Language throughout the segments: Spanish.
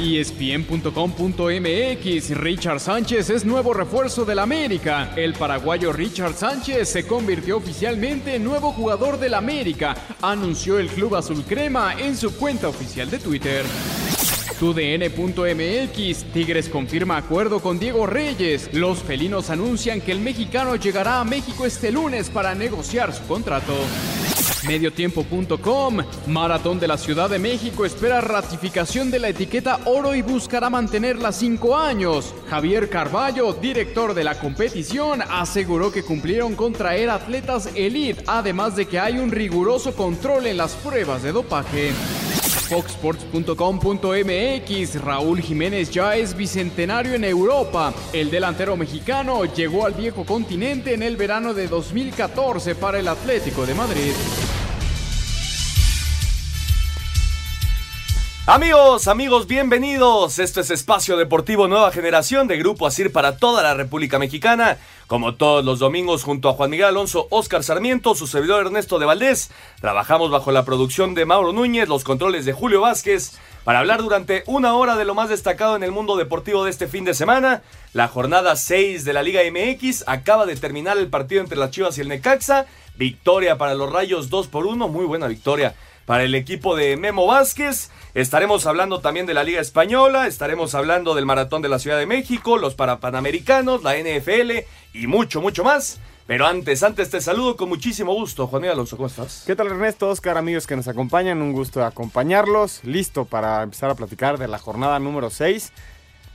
ESPN.com.mx Richard Sánchez es nuevo refuerzo del América. El paraguayo Richard Sánchez se convirtió oficialmente en nuevo jugador del América, anunció el club azul crema en su cuenta oficial de Twitter. TUDN.mx Tigres confirma acuerdo con Diego Reyes. Los felinos anuncian que el mexicano llegará a México este lunes para negociar su contrato. Mediotiempo.com Maratón de la Ciudad de México espera ratificación de la etiqueta oro y buscará mantenerla cinco años. Javier Carballo, director de la competición, aseguró que cumplieron con traer atletas elite, además de que hay un riguroso control en las pruebas de dopaje. Foxsports.com.mx Raúl Jiménez ya es bicentenario en Europa. El delantero mexicano llegó al viejo continente en el verano de 2014 para el Atlético de Madrid. Amigos, amigos, bienvenidos. Esto es Espacio Deportivo Nueva Generación de Grupo Asir para toda la República Mexicana. Como todos los domingos, junto a Juan Miguel Alonso, Oscar Sarmiento, su servidor Ernesto de Valdés, trabajamos bajo la producción de Mauro Núñez, los controles de Julio Vázquez, para hablar durante una hora de lo más destacado en el mundo deportivo de este fin de semana. La jornada 6 de la Liga MX acaba de terminar el partido entre las Chivas y el Necaxa. Victoria para los Rayos 2 por 1, muy buena victoria para el equipo de Memo Vázquez. Estaremos hablando también de la Liga Española, estaremos hablando del Maratón de la Ciudad de México, los Parapanamericanos, la NFL y mucho, mucho más. Pero antes, antes te saludo con muchísimo gusto. Juan Miguel Alonso, ¿cómo estás? ¿Qué tal Ernesto, Oscar, amigos que nos acompañan? Un gusto acompañarlos. Listo para empezar a platicar de la jornada número 6.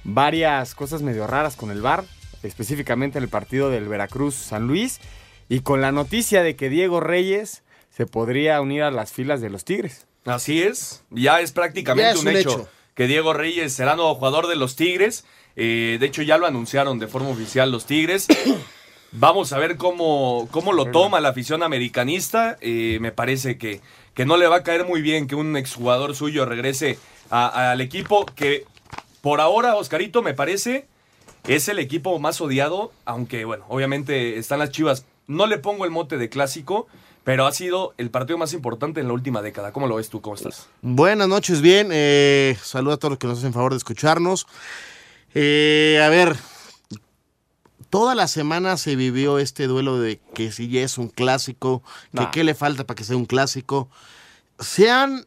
Varias cosas medio raras con el VAR, específicamente en el partido del Veracruz-San Luis. Y con la noticia de que Diego Reyes se podría unir a las filas de los Tigres. Así es, ya es prácticamente un, hecho, que Diego Reyes será nuevo jugador de los Tigres. Eh, de hecho, ya lo anunciaron de forma oficial los Tigres. Vamos a ver cómo, cómo lo toma la afición americanista. Eh, me parece que, que no le va a caer muy bien que un exjugador suyo regrese al equipo que por ahora, Oscarito, me parece, es el equipo más odiado, aunque bueno, obviamente están las Chivas. No le pongo el mote de clásico, pero ha sido el partido más importante en la última década. ¿Cómo lo ves tú? ¿Cómo estás? Buenas noches, bien. Eh, saludo a todos los que nos hacen favor de escucharnos. Eh, a ver, toda la semana se vivió este duelo de que si ya es un clásico, que qué le falta para que sea un clásico. Se han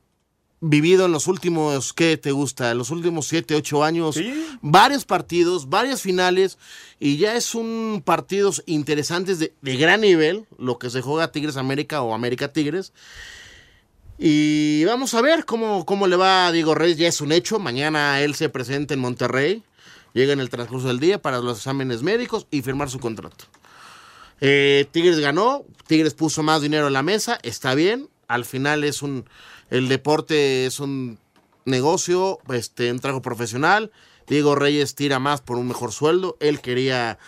vivido en los últimos, ¿qué te gusta? En los últimos 7, 8 años, varios partidos, varias finales, y ya es un partidos interesantes de, de, gran nivel, lo que se juega Tigres América o América Tigres. Y vamos a ver cómo, cómo le va a Diego Reyes, ya es un hecho, mañana él se presenta en Monterrey, llega en el transcurso del día para los exámenes médicos y firmar su contrato. Eh, Tigres ganó, Tigres puso más dinero en la mesa, está bien, al final es un el deporte es un negocio, este, un trabajo profesional. Diego Reyes tira más por un mejor sueldo. Él quería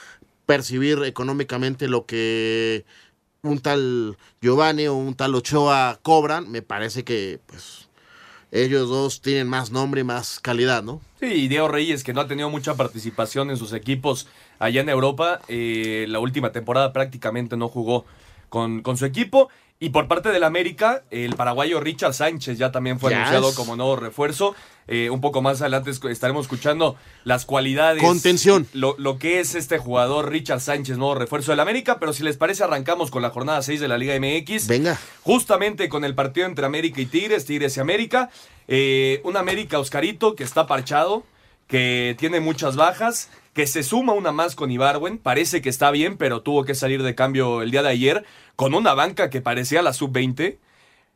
percibir económicamente lo que un tal Giovanni o un tal Ochoa cobran. Me parece que pues ellos dos tienen más nombre y más calidad, ¿no? Sí, y Diego Reyes, que no ha tenido mucha participación en sus equipos allá en Europa, eh, la última temporada prácticamente no jugó con, con su equipo. Y por parte del América, el paraguayo Richard Sánchez ya también fue anunciado como nuevo refuerzo. Eh, un poco más adelante estaremos escuchando las cualidades. Contención. Lo, lo, que es este jugador Richard Sánchez, nuevo refuerzo del América. Pero si les parece, arrancamos con la jornada 6 de la Liga MX. Venga. Justamente con el partido entre América y Tigres, Tigres y América. Eh, un América Oscarito que está parchado que tiene muchas bajas, que se suma una más con Ibarwen. Parece que está bien, pero tuvo que salir de cambio el día de ayer con una banca que parecía la sub-20.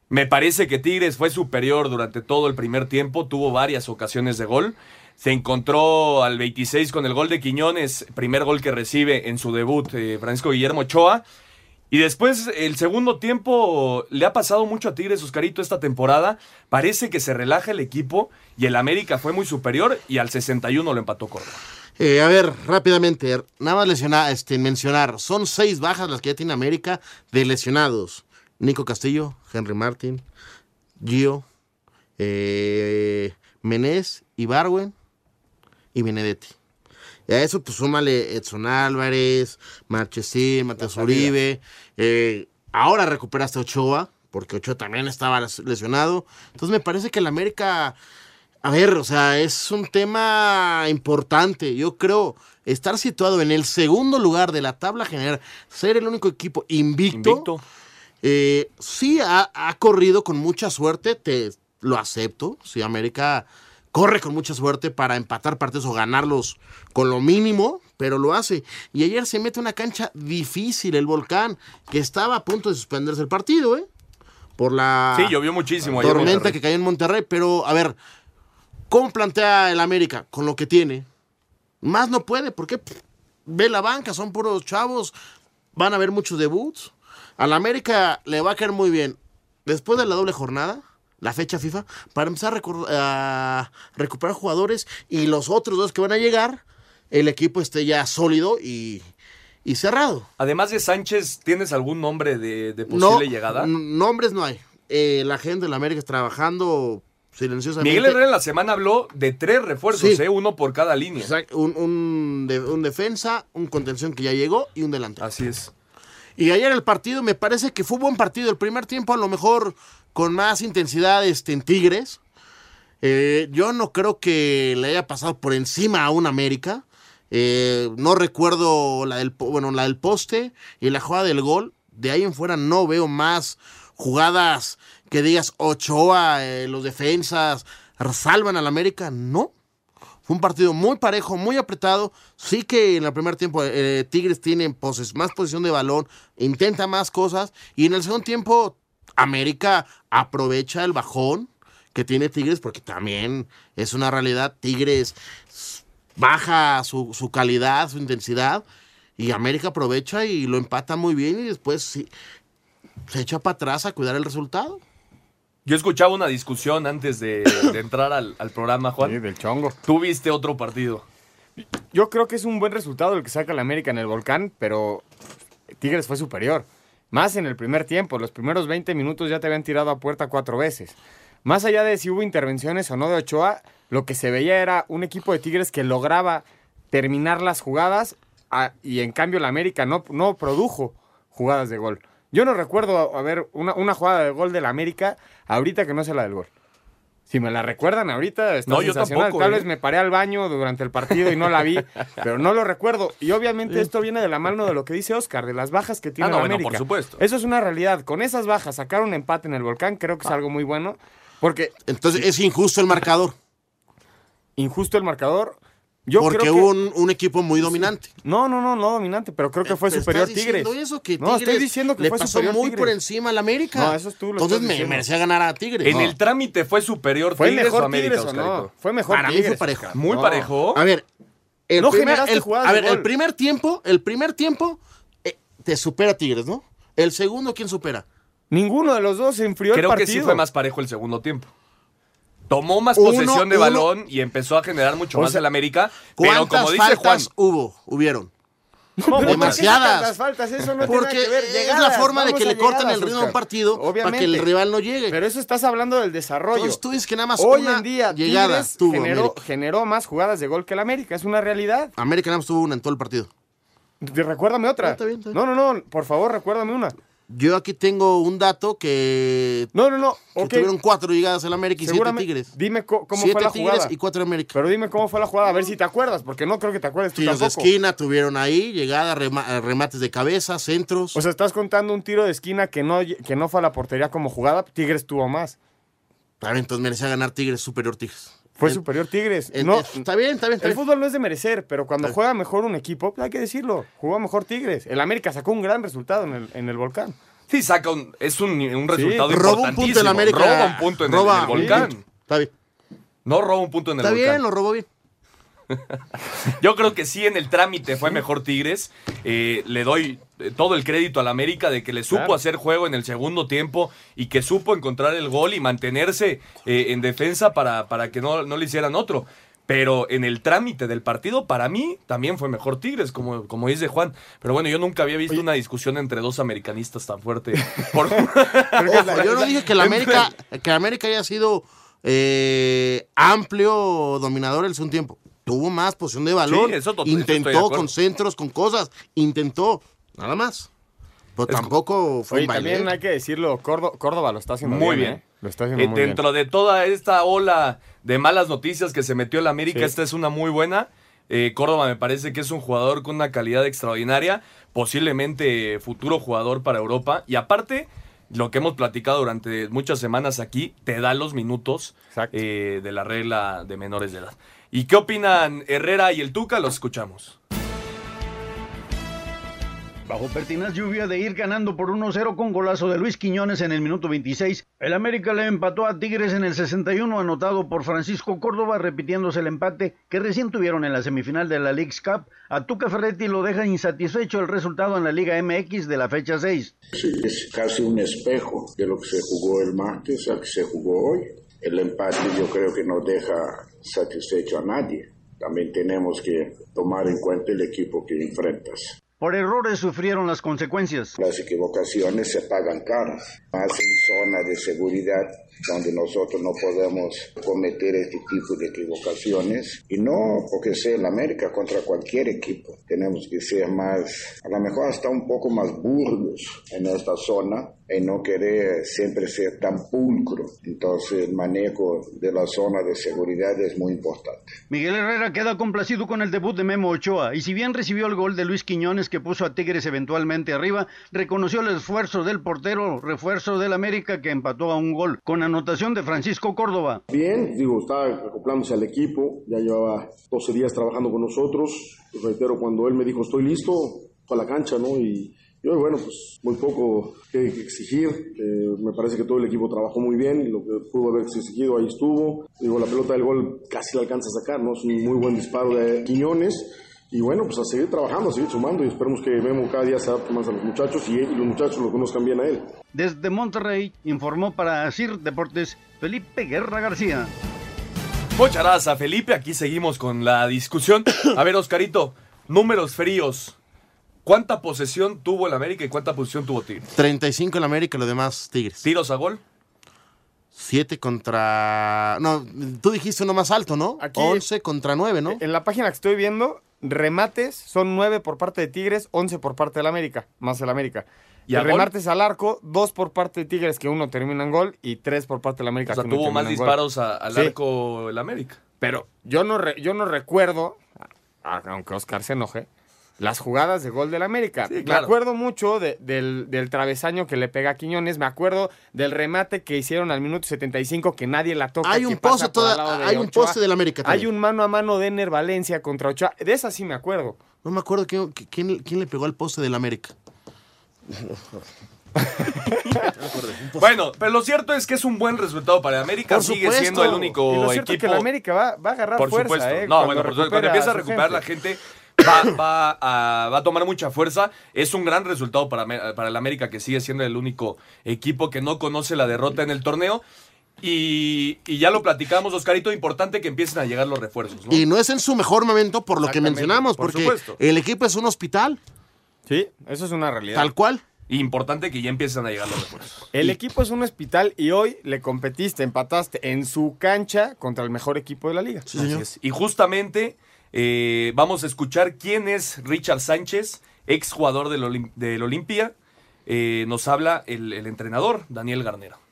Me parece que Tigres fue superior durante todo el primer tiempo, tuvo varias ocasiones de gol. Se encontró al 26 con el gol de Quiñones, primer gol que recibe en su debut eh, Francisco Guillermo Ochoa. Y después, el segundo tiempo, le ha pasado mucho a Tigres, Oscarito, esta temporada. Parece que se relaja el equipo y el América fue muy superior y al 61 lo empató Córdoba. Eh, a ver, rápidamente, nada más este, mencionar, son seis bajas las que ya tiene América de lesionados. Nico Castillo, Henry Martin, Gio, eh, Menés, Ibarwen y Benedetti. Y a eso pues súmale Edson Álvarez, Marchesín, Mateus Uribe. eh, ahora recuperaste a Ochoa, porque Ochoa también estaba les- lesionado. Entonces me parece que el América, a ver, o sea, es un tema importante. Yo creo estar situado en el segundo lugar de la tabla general, ser el único equipo invicto. Invicto. Eh, sí ha, ha corrido con mucha suerte, te lo acepto. Sí, América corre con mucha suerte para empatar partidos o ganarlos con lo mínimo, pero lo hace. Y ayer se mete una cancha difícil, el volcán, que estaba a punto de suspenderse el partido, ¿eh? Por la Sí, llovió muchísimo tormenta que cayó en Monterrey. Pero, a ver, ¿cómo plantea el América? Con lo que tiene. Más no puede, porque pff, ve la banca, son puros chavos, van a haber muchos debuts. Al América le va a caer muy bien. Después de la doble jornada, la fecha FIFA, para empezar a, recuperar jugadores y los otros dos que van a llegar, el equipo esté ya sólido y, y cerrado. Además de Sánchez, ¿tienes algún nombre de, de No, posible llegada? nombres no hay. Eh, la gente de la América está trabajando silenciosamente. Miguel Herrera en la semana habló de tres refuerzos, Sí. ¿eh? uno por cada línea. Exacto, un, un de- un defensa, un contención que ya llegó y un delantero. Así es. Y ayer el partido me parece que fue buen partido. El primer tiempo a lo mejor con más intensidad este, en Tigres. Eh, yo no creo que le haya pasado por encima a un América. Eh, no recuerdo la del, bueno, la del poste y la jugada del gol. De ahí en fuera no veo más jugadas que digas Ochoa, eh, los defensas, salvan al América. No. Fue un partido muy parejo, muy apretado. Sí que en el primer tiempo eh, Tigres tiene más posición de balón, intenta más cosas. Y en el segundo tiempo América aprovecha el bajón que tiene Tigres, porque también es una realidad. Tigres baja su, su calidad, su intensidad. Y América aprovecha y lo empata muy bien y después sí, se echa para atrás a cuidar el resultado. Yo escuchaba una discusión antes de, de entrar al, al programa, Juan. Sí, del chongo. Tú viste otro partido. Yo creo que es un buen resultado el que saca la América en el volcán, pero Tigres fue superior. Más en el primer tiempo. Los primeros 20 minutos ya te habían tirado a puerta cuatro veces. Más allá de si hubo intervenciones o no de Ochoa, lo que se veía era un equipo de Tigres que lograba terminar las jugadas a- y en cambio la América no, no produjo jugadas de gol. Yo no recuerdo a ver una, una jugada de gol de la América ahorita que no sea la del gol. Si me la recuerdan ahorita, está No, yo sensacional. tampoco, Tal ¿eh? vez me paré al baño durante el partido y no la vi, pero no lo recuerdo. Y obviamente esto viene de la mano de lo que dice Oscar, de las bajas que tiene Ah, no, la bueno, América. por supuesto. Eso es una realidad. Con esas bajas, sacar un empate en el volcán creo Ah. que es algo muy bueno, porque Entonces es injusto el marcador, injusto el marcador. Yo porque creo que... hubo un, un equipo muy dominante. No, no, no, no dominante, pero creo que fue superior estás Tigres. diciendo eso, que no, Tigres estoy diciendo que le fue pasó superior muy Tigres. por encima al América. No, eso es tú lo Entonces me diciendo. merecía ganar a Tigres. En No. el trámite fue superior ¿Fue Tigres mejor o América, Tigres o no? Oscarito? Fue mejor Para mí Tigres. fue parejo. Oscar. Muy No. parejo. A ver, el No primer, el- a ver, el primer tiempo, el primer tiempo eh, te supera Tigres, ¿no? El segundo, ¿quién supera? Ninguno de los dos se enfrió el Creo partido. que sí fue más parejo el segundo tiempo. Tomó más Uno, posesión de uno. balón y empezó a generar mucho O más sea, el América. Pero ¿Cuántas como dice Juan, faltas hubo? Hubieron. No, ¿por qué Demasiadas. sacas las faltas? Eso no Porque tiene nada que ver. es la forma de que le cortan el ritmo a un partido para que el rival no llegue. Pero eso estás hablando del desarrollo. Entonces tú dices que nada más Hoy una en día llegada tuvo generó, más jugadas de gol que el América. Es una realidad. América nada más tuvo una en todo el partido. Recuérdame otra. Ah, está bien, está bien. No, no, no. Por favor, recuérdame una. Yo aquí tengo un dato que, No, no, no. que tuvieron cuatro llegadas al América y siete. Tigres. Dime cómo siete fue la Tigres jugada. y cuatro América. Pero dime cómo fue la jugada, a ver si te acuerdas, porque no creo que te acuerdes tú Tiros de esquina tuvieron ahí, llegada, rema- remates de cabeza, centros. O sea, estás contando un tiro de esquina que no, que no fue a la portería como jugada, Tigres tuvo más. Claro, entonces merecía ganar Tigres, superior Tigres. Fue superior Tigres. no, está bien, está bien. está el bien. fútbol no es de merecer, pero cuando juega mejor un equipo, pues hay que decirlo, jugó mejor Tigres. El América sacó un gran resultado en el, en el volcán. Sí, saca un, es un, un resultado Roba un punto en importantísimo. América. Roba un punto en el- Roba en el, volcán. Está bien. No roba un punto en el Está volcán. bien, lo robó bien. Yo creo que sí en el trámite fue mejor Tigres. Eh, le doy eh, todo el crédito al América de que le supo Claro. hacer juego en el segundo tiempo y que supo encontrar el gol y mantenerse eh, en defensa para, para que no, no le hicieran otro. Pero en el trámite del partido, para mí, también fue mejor Tigres, como, como dice Juan. Pero bueno, yo nunca había visto una discusión entre dos americanistas tan fuerte. Por- Ojo, yo no dije que la América, que la América haya sido eh, amplio dominador en un tiempo. Tuvo más posición de balón. Sí, eso intentó con centros, con cosas. Intentó. Nada más. Pero tampoco fue Oye, un baile. también hay que decirlo, Córdo- Córdoba lo está haciendo Muy bien. bien. ¿eh? Lo está haciendo Eh, muy bien. dentro de toda esta ola de malas noticias que se metió el América, Sí. esta es una muy buena. Eh, Córdoba me parece que es un jugador con una calidad extraordinaria, posiblemente futuro jugador para Europa. Y aparte, lo que hemos platicado durante muchas semanas aquí, te da los minutos eh, de la regla de menores de edad. ¿Y qué opinan Herrera y el Tuca? Los escuchamos. Bajo pertinaz lluvia de ir ganando por 1-0 con golazo de Luis Quiñones en el minuto 26, el América le empató a Tigres en el 61 anotado por Francisco Córdoba repitiéndose el empate que recién tuvieron en la semifinal de la League's Cup. A Tuca Ferretti lo deja insatisfecho el resultado en la Liga MX de la fecha 6. Sí, es casi un espejo de lo que se jugó el martes al que se jugó hoy. El empate yo creo que no deja satisfecho a nadie. También tenemos que tomar en cuenta el equipo que enfrentas. Por errores sufrieron las consecuencias. Las equivocaciones se pagan caras, más en zona de seguridad donde nosotros no podemos cometer este tipo de equivocaciones y no porque sea en América contra cualquier equipo. Tenemos que ser más, a lo mejor hasta un poco más burdos en esta zona y no querer siempre ser tan pulcro. Entonces el manejo de la zona de seguridad es muy importante. Miguel Herrera queda complacido con el debut de Memo Ochoa y si bien recibió el gol de Luis Quiñones que puso a Tigres eventualmente arriba, reconoció el esfuerzo del portero refuerzo del América que empató a un gol con anotación de Francisco Córdoba. Bien, digo, está acoplándose al equipo, ya llevaba 12 días trabajando con nosotros, reitero, cuando él me dijo estoy listo, fue a la cancha, ¿no? Y, y hoy, bueno, pues muy poco que exigir, eh, me parece que todo el equipo trabajó muy bien, lo que pudo haber exigido ahí estuvo, digo, la pelota del gol casi la alcanza a sacar, ¿no? Es un muy buen disparo de Quiñones, y bueno, pues a seguir trabajando, a seguir sumando, y esperemos que Memo cada día se adapte más a los muchachos y, y los muchachos lo conozcan bien a él. Desde Monterrey informó para CIR Deportes Felipe Guerra García. Muchas gracias, Felipe. Aquí seguimos con la discusión. A ver, Oscarito, números fríos. ¿Cuánta posesión tuvo el América y cuánta posesión tuvo Tigres? 35 en América y los demás Tigres. ¿Tiros a gol? 7 contra. No, tú dijiste uno más alto, ¿no? Aquí- 11 contra 9, ¿no? En la página que estoy viendo, remates son 9 por parte de Tigres, 11 por parte del América, más el América. ¿Y remates al arco, 2 por parte de Tigres, que uno termina en gol, y 3 por parte del América. O sea, que tuvo más disparos a- al Sí, arco el América. Pero yo no, re- yo no recuerdo, aunque Oscar se enoje, las jugadas de gol del América. Sí, Me acuerdo mucho de- del, del travesaño que le pega a Quiñones, me acuerdo del remate que hicieron al minuto 75 que nadie la toca. Hay un poste toda- hay un Ochoa. poste del América Hay también. un mano a mano de Ener Valencia contra Ochoa. De esa sí me acuerdo. No me acuerdo quién, quién, quién le pegó al poste del América. Bueno, pero lo cierto es que es un buen resultado para el América. Por Sigue supuesto. siendo el único y lo cierto equipo. es que el América va, va a agarrar por fuerza, supuesto. ¿eh? no, Cuando bueno, por supuesto, cuando empieza a recuperar la gente, va, va a, va a tomar mucha fuerza. Es un gran resultado para, para el América, que sigue siendo el único equipo que no conoce la derrota en el torneo. Y, y ya lo platicamos, Oscarito, importante que empiecen a llegar los refuerzos. ¿no? Y no es en su mejor momento por lo que mencionamos, por porque supuesto. el equipo es un hospital, Sí, eso es una realidad. tal cual. Importante que ya empiecen a llegar los refuerzos. El equipo es un hospital y hoy le competiste, empataste en su cancha contra el mejor equipo de la liga. Así es. Y justamente eh, vamos a escuchar quién es Richard Sánchez, ex jugador del, del Olimpia. Eh, nos habla el, el entrenador, Daniel Garnero.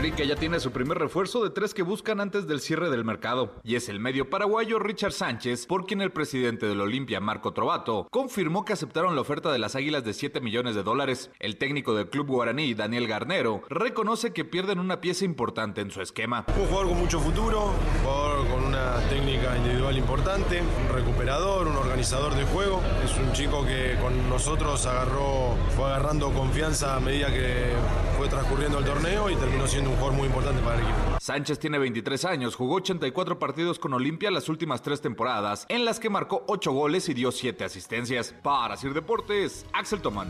América ya tiene su primer refuerzo de tres que buscan antes del cierre del mercado, y es el medio paraguayo Richard Sánchez, por quien el presidente del Olimpia, Marco Trovato, confirmó que aceptaron la oferta de las Águilas de 7 millones de dólares. El técnico del club guaraní, Daniel Garnero, reconoce que pierden una pieza importante en su esquema. Un jugador con mucho futuro, un jugador con una técnica individual importante, un recuperador, un organizador de juego. Es un chico que con nosotros agarró, fue agarrando confianza a medida que fue transcurriendo el torneo y terminó siendo un jugador muy importante para el equipo. Sánchez tiene 23 años, jugó 84 partidos con Olimpia las últimas tres temporadas, en las que marcó 8 goles y dio 7 asistencias. Para Sir Deportes, Axel Tomán.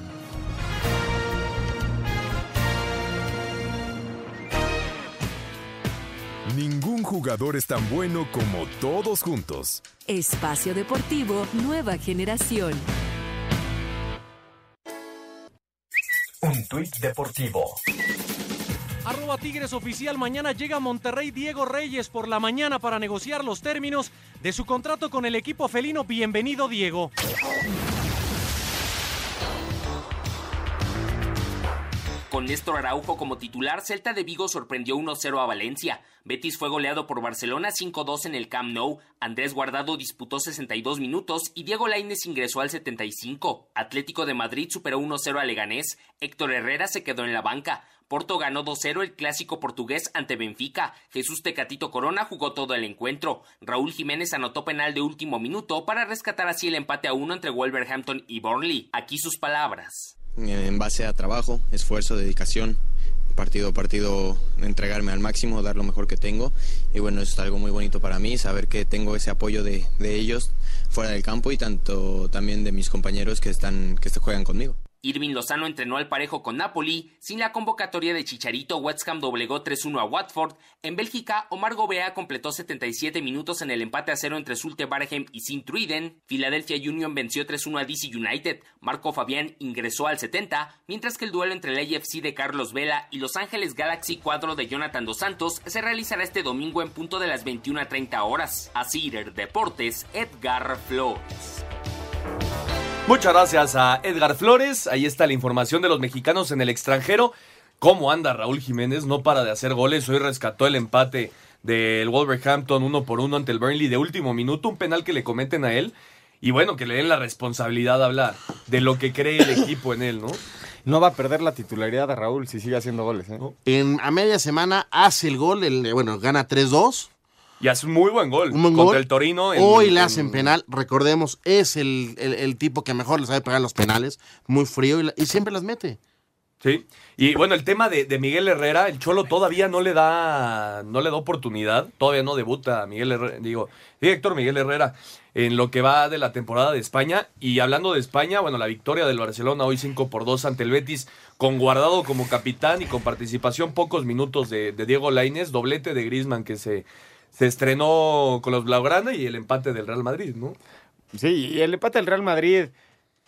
Ningún jugador es tan bueno como todos juntos. Espacio Deportivo Nueva Generación. Un tuit deportivo. Arroba Tigres Oficial, mañana llega a Monterrey Diego Reyes por la mañana para negociar los términos de su contrato con el equipo felino. Bienvenido Diego. Con Néstor Araujo como titular, Celta de Vigo sorprendió 1-0 a Valencia. Betis fue goleado por Barcelona 5-2 en el Camp Nou. Andrés Guardado disputó 62 minutos y Diego Lainez ingresó al 75. Atlético de Madrid superó 1-0 a Leganés. Héctor Herrera se quedó en la banca. Porto ganó 2-0 el clásico portugués ante Benfica. Jesús Tecatito Corona jugó todo el encuentro. Raúl Jiménez anotó penal de último minuto para rescatar así el empate a uno entre Wolverhampton y Burnley. Aquí sus palabras en base a trabajo, esfuerzo, dedicación, partido a partido entregarme al máximo, dar lo mejor que tengo. Y bueno, eso es algo muy bonito para mí, saber que tengo ese apoyo de, de ellos fuera del campo y tanto también de mis compañeros que, están, que juegan conmigo. Irving Lozano entrenó al parejo con Napoli, sin la convocatoria de Chicharito, West Ham doblegó 3-1 a Watford. En Bélgica, Omar Gobea completó 77 minutos en el empate a cero entre Sulte Barhem y Sint-Truiden. Philadelphia Union venció 3-1 a DC United. Marco Fabián ingresó al 70, mientras que el duelo entre el AFC de Carlos Vela y Los Ángeles Galaxy cuadro de Jonathan Dos Santos se realizará este domingo en punto de las 21 a 30 horas. A Deportes, Edgar Flores. Muchas gracias a Edgar Flores. Ahí está la información de los mexicanos en el extranjero. ¿Cómo anda Raúl Jiménez? No para de hacer goles. Hoy rescató el empate del Wolverhampton uno por uno ante el Burnley de último minuto. Un penal que le cometen a él. Y bueno, que le den la responsabilidad habla de lo que cree el equipo en él, ¿no? No va a perder la titularidad de Raúl si sigue haciendo goles. ¿eh? En, a media semana hace el gol, el, bueno, gana 3-2. Y hace un muy buen gol. Un buen contra gol. el Torino. Hoy le hacen penal. Recordemos, es el, el, el, tipo que mejor le sabe pegar los penales. Muy frío y, y siempre las mete. Sí. Y bueno, el tema de, de, Miguel Herrera, el Cholo todavía no le da no le da oportunidad, todavía no debuta Miguel Herrera, digo, Héctor Miguel Herrera en lo que va de la temporada de España. Y hablando de España, bueno, la victoria del Barcelona hoy 5 por 2 ante el Betis, con Guardado como capitán y con participación pocos minutos de, de Diego Lainez, doblete de Grisman que se, se estrenó con los Blaugrana y el empate del Real Madrid, ¿no? Sí, y el empate del Real Madrid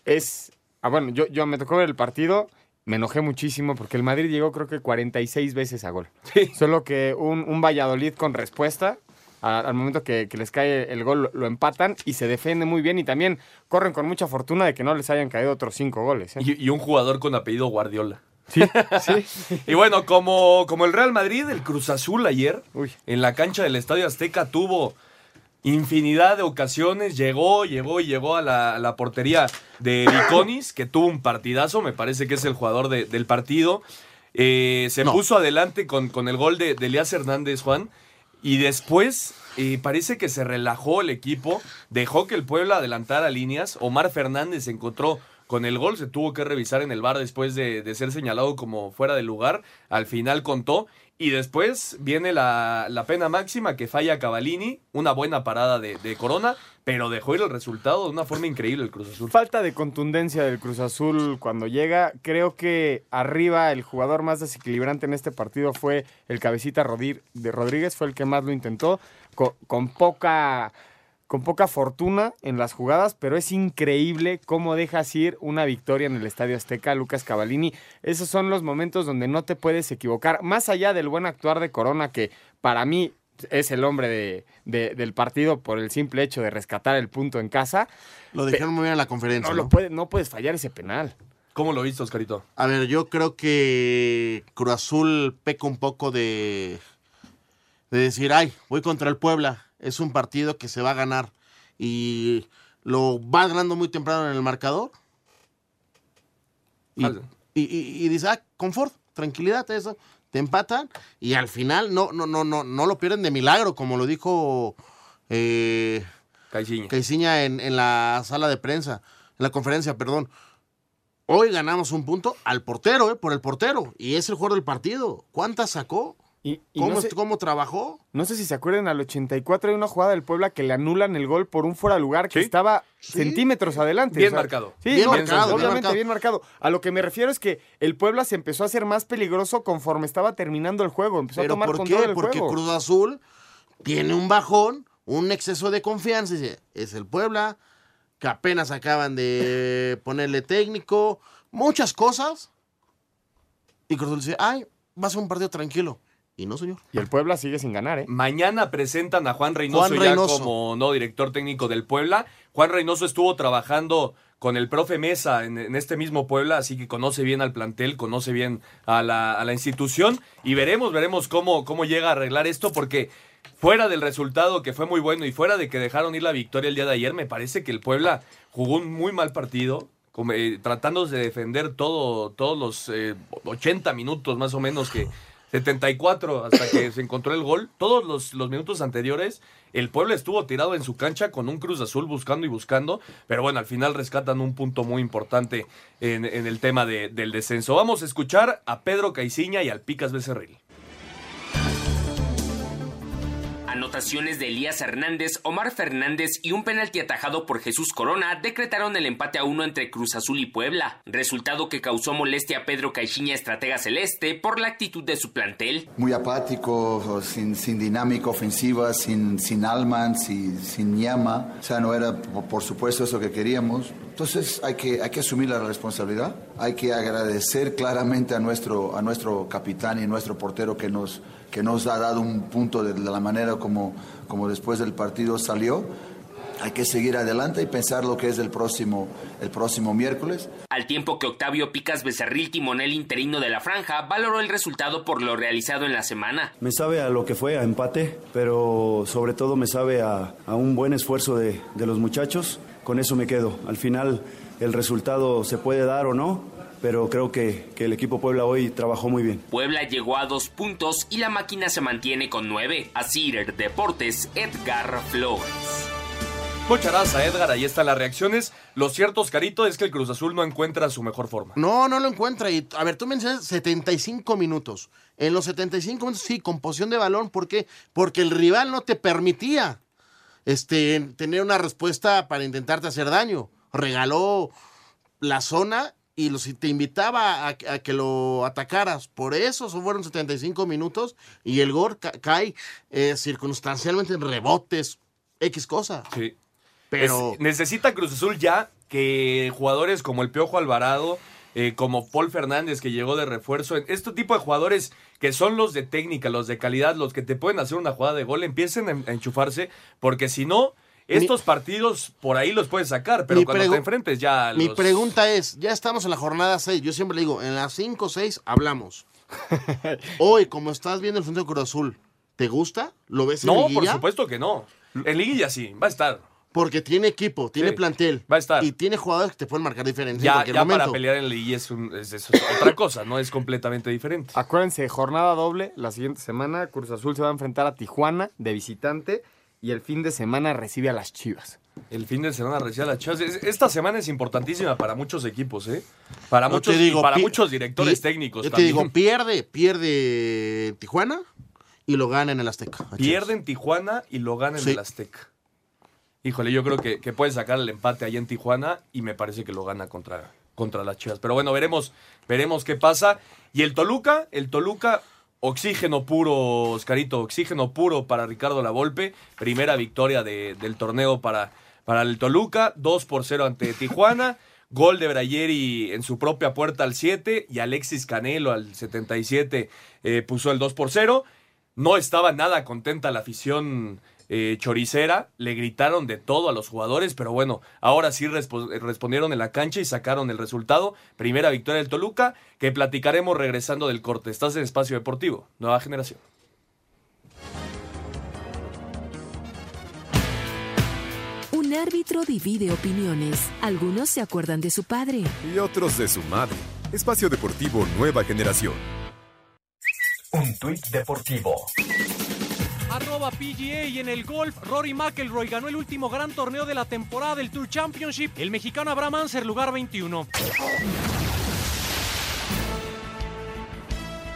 es... Ah, bueno, yo, yo me tocó ver el partido me enojé muchísimo porque el Madrid llegó creo que 46 veces a gol. Sí. Solo que un, un, Valladolid con respuesta, a, al momento que, que, les cae el gol, lo, lo, empatan y se defiende muy bien y también corren con mucha fortuna de que no les hayan caído otros cinco goles. ¿eh? Y, y, un jugador con apellido Guardiola. Sí, sí. y bueno, como, como el Real Madrid, el Cruz Azul ayer, Uy. en la cancha del Estadio Azteca, tuvo infinidad de ocasiones, llegó, llegó y llegó a la, a la portería de Viconis, que tuvo un partidazo, me parece que es el jugador de, del partido. Eh, se no. puso adelante con, con, el gol de, de Elías Hernández, Juan, y después eh, parece que se relajó el equipo, dejó que el pueblo adelantara líneas, Omar Fernández se encontró con el gol, se tuvo que revisar en el bar después de, ser señalado como fuera de lugar, al final contó, y después viene la, pena máxima que falla Cavalini, una buena parada de, Corona, pero dejó ir el resultado de una forma increíble el Cruz Azul. Falta de contundencia del Cruz Azul cuando llega. Creo que arriba el jugador más desequilibrante en este partido fue el cabecita de Rodríguez, fue el que más lo intentó, con poca con poca fortuna en las jugadas, pero es increíble cómo dejas ir una victoria en el Estadio Azteca, Lucas Cavallini. Esos son los momentos donde no te puedes equivocar. Más allá del buen actuar de Corona, que para mí es el hombre de, de, del partido por el simple hecho de rescatar el punto en casa. Lo dijeron muy bien en la conferencia. No, ¿no? Lo puede, no puedes fallar ese penal. ¿Cómo lo viste, Oscarito? A ver, yo creo que Cruz Azul peca un poco de, de decir, ay, voy contra el Puebla, es un partido que se va a ganar. Y lo va ganando muy temprano en el marcador. Y, y, y, y dice, ah, confort, tranquilidad, eso. Te empatan y al final no, no, no, no, no lo pierden de milagro, como lo dijo eh, Caiciña, Caiciña en, en la sala de prensa, en la conferencia, perdón. Hoy ganamos un punto al portero, eh, por el portero. Y es el jugador del partido. ¿Cuántas sacó? Y, y ¿Cómo, no sé- ¿Cómo trabajó? No sé si se acuerdan, al 84 hay una jugada del Puebla que le anulan el gol por un fuera de lugar que Sí. estaba Sí. centímetros adelante. Bien marcado. Sí, Bien no, marcado, bien obviamente marcado. bien marcado. A lo que me refiero es que el Puebla se empezó a hacer más peligroso conforme estaba terminando el juego. Empezó a ¿Pero tomar por control qué? del Porque juego. Cruz Azul tiene un bajón, un exceso de confianza. y dice, Es el Puebla, que apenas acaban de ponerle técnico, muchas cosas. Y Cruz Azul dice, ay, va a ser un partido tranquilo. Y no, señor. Y el Puebla sigue sin ganar, ¿eh? Mañana presentan a Juan Reynoso, Juan ya como no director técnico del Puebla. Juan Reynoso estuvo trabajando con el profe Mesa en, en este mismo Puebla, así que conoce bien al plantel, conoce bien a la, a la institución y veremos, veremos cómo, cómo llega a arreglar esto porque fuera del resultado que fue muy bueno y fuera de que dejaron ir la victoria el día de ayer, me parece que el Puebla jugó un muy mal partido. como, eh, tratando de defender todo, todos los eh, 80 minutos más o menos que 74 hasta que se encontró el gol. Todos los, los minutos anteriores, el pueblo estuvo tirado en su cancha con un Cruz Azul buscando y buscando. Pero bueno, al final rescatan un punto muy importante en, en el tema de- del descenso. Vamos a escuchar a Pedro Caiciña y al Picas Becerril. Anotaciones de Elías Hernández, Omar Fernández y un penalti atajado por Jesús Corona decretaron el empate a uno entre Cruz Azul y Puebla, resultado que causó molestia a Pedro Caixinha, estratega celeste, por la actitud de su plantel. muy apático, sin, sin dinámica ofensiva, sin, sin alma, sin, sin llama. O sea, no era por, por supuesto eso que queríamos. Entonces hay que, hay que asumir la responsabilidad, hay que agradecer claramente a nuestro, a nuestro capitán y nuestro portero que nos, que nos ha dado un punto de, la manera como, como después del partido salió. Hay que seguir adelante y pensar lo que es el próximo, el próximo miércoles. Al tiempo que Octavio Picas Becerril, timonel interino de la franja, valoró el resultado por lo realizado en la semana. Me sabe a lo que fue, a empate, pero sobre todo me sabe a, a un buen esfuerzo de, de los muchachos. Con eso me quedo. Al final el resultado se puede dar o no, pero creo que, que el equipo Puebla hoy trabajó muy bien. Puebla llegó a dos puntos y la máquina se mantiene con nueve. Asir Deportes, Edgar Flores. Muchas gracias, Edgar. Ahí están las reacciones. Lo cierto, Oscarito, es que el Cruz Azul no encuentra su mejor forma. No, no lo encuentra. Y, a ver, tú mencionas 75 minutos. En los 75 minutos, sí, con posición de balón. ¿Por qué? Porque el rival no te permitía este, tener una respuesta para intentarte hacer daño. Regaló la zona y los, te invitaba a, a que lo atacaras. Por eso fueron 75 minutos y el gol ca- cae eh, circunstancialmente en rebotes, X cosa. Sí. Pero- Es- necesita Cruz Azul ya que jugadores como el Piojo Alvarado, eh, como Paul Fernández que llegó de refuerzo, este tipo de jugadores que son los de técnica, los de calidad, los que te pueden hacer una jugada de gol, empiecen a en- a enchufarse, porque si no, estos partidos por ahí los puedes sacar, pero cuando te enfrentes ya Mi pregunta es, ya estamos en la jornada 6, yo siempre le digo, en las 5 o 6 hablamos. Hoy, como estás viendo el Frente de Cruz Azul, ¿te gusta? ¿Lo ves en No, por liguilla? supuesto que no. En liguilla sí, va a estar. Porque tiene equipo, tiene Sí, plantel. Va a estar. Y tiene jugadores que te pueden marcar diferencia en Ya, cualquier ya momento. para pelear en es, un- es- es otra cosa, no es completamente diferente. Acuérdense, jornada doble. La siguiente semana Cruz Azul se va a enfrentar a Tijuana de visitante y el fin de semana recibe a las Chivas. El fin de semana recibe a las Chivas. Es- Esta semana es importantísima para muchos equipos, ¿eh? Para muchos, digo, y para muchos directores pi- técnicos Yo te también. digo, pierde, pierde Tijuana y lo gana en el Azteca. Chivas. Pierden Tijuana y lo ganan en Sí. el Azteca. Híjole, yo creo que, que puede sacar el empate ahí en Tijuana y me parece que lo gana contra, contra las Chivas. Pero bueno, veremos, veremos qué pasa. Y el Toluca, el Toluca, oxígeno puro, Oscarito, oxígeno puro para Ricardo Lavolpe. Primera victoria de- del torneo para, para el Toluca, 2 por 0 ante Tijuana. Gol de Brayeri en su propia puerta al 7 y Alexis Canelo al 77 eh, puso el 2 por 0. No estaba nada contenta la afición eh, choricera, le gritaron de todo a los jugadores, pero bueno, ahora sí respondieron en la cancha y sacaron el resultado. Primera victoria del Toluca, que platicaremos regresando del corte. Estás en Espacio Deportivo, nueva generación. Un árbitro divide opiniones. Algunos se acuerdan de su padre. Y otros de su madre. Espacio Deportivo Nueva Generación. Un tuit deportivo. Arroba PGA y en el golf, Rory McElroy ganó el último gran torneo de la temporada del Tour Championship. El mexicano Abraham Anser, lugar 21.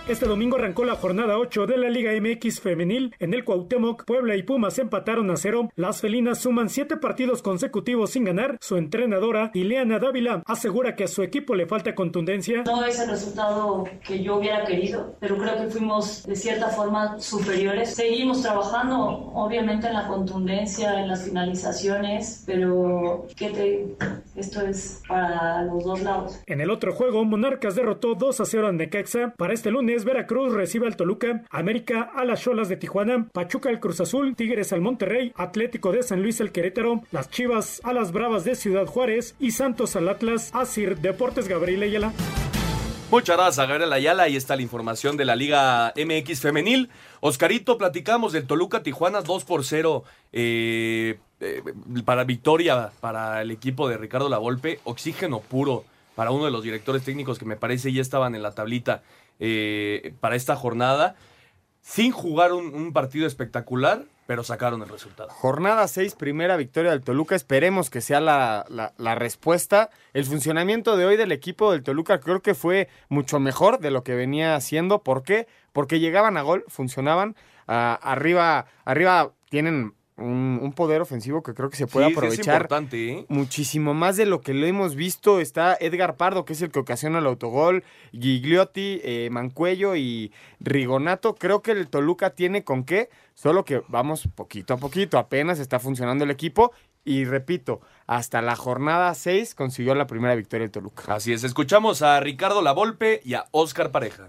Este domingo arrancó la jornada 8 de la Liga MX femenil. En el Cuauhtémoc, Puebla y Pumas empataron a cero. Las felinas suman siete partidos consecutivos sin ganar. Su entrenadora, Ileana Dávila, asegura que a su equipo le falta contundencia. No es el resultado que yo hubiera querido, pero creo que fuimos de cierta forma superiores. Seguimos trabajando, obviamente, en la contundencia, en las finalizaciones, pero ¿qué te... esto es para los dos lados. En el otro juego, Monarcas derrotó 2 a 0 a Necaxa. Para este lunes, Veracruz recibe al Toluca, América a las Cholas de Tijuana, Pachuca al Cruz Azul, Tigres al Monterrey, Atlético de San Luis al Querétaro, las Chivas a las Bravas de Ciudad Juárez y Santos al Atlas, Asir Deportes Gabriel Ayala. Muchas gracias, Gabriel Ayala. Ahí está la información de la Liga MX Femenil. Oscarito, platicamos del Toluca Tijuana 2 por 0 eh, eh, para victoria para el equipo de Ricardo Lavolpe. Oxígeno puro para uno de los directores técnicos que me parece ya estaban en la tablita eh, para esta jornada, sin jugar un, partido espectacular, pero sacaron el resultado. Jornada 6, primera victoria del Toluca. Esperemos que sea la, la, respuesta. El funcionamiento de hoy del equipo del Toluca creo que fue mucho mejor de lo que venía haciendo. ¿Por qué? Porque llegaban a gol, funcionaban. Ah, arriba, arriba tienen un, poder ofensivo que creo que se puede aprovechar ¿eh? muchísimo más de lo que lo hemos visto. Está Edgar Pardo, que es el que ocasiona el autogol, Gigliotti, eh, Mancuello y Rigonato. Creo que el Toluca tiene con qué, solo que vamos poquito a poquito, apenas está funcionando el equipo. Y repito, hasta la jornada 6 consiguió la primera victoria el Toluca. Así es, escuchamos a Ricardo Lavolpe y a Oscar Pareja.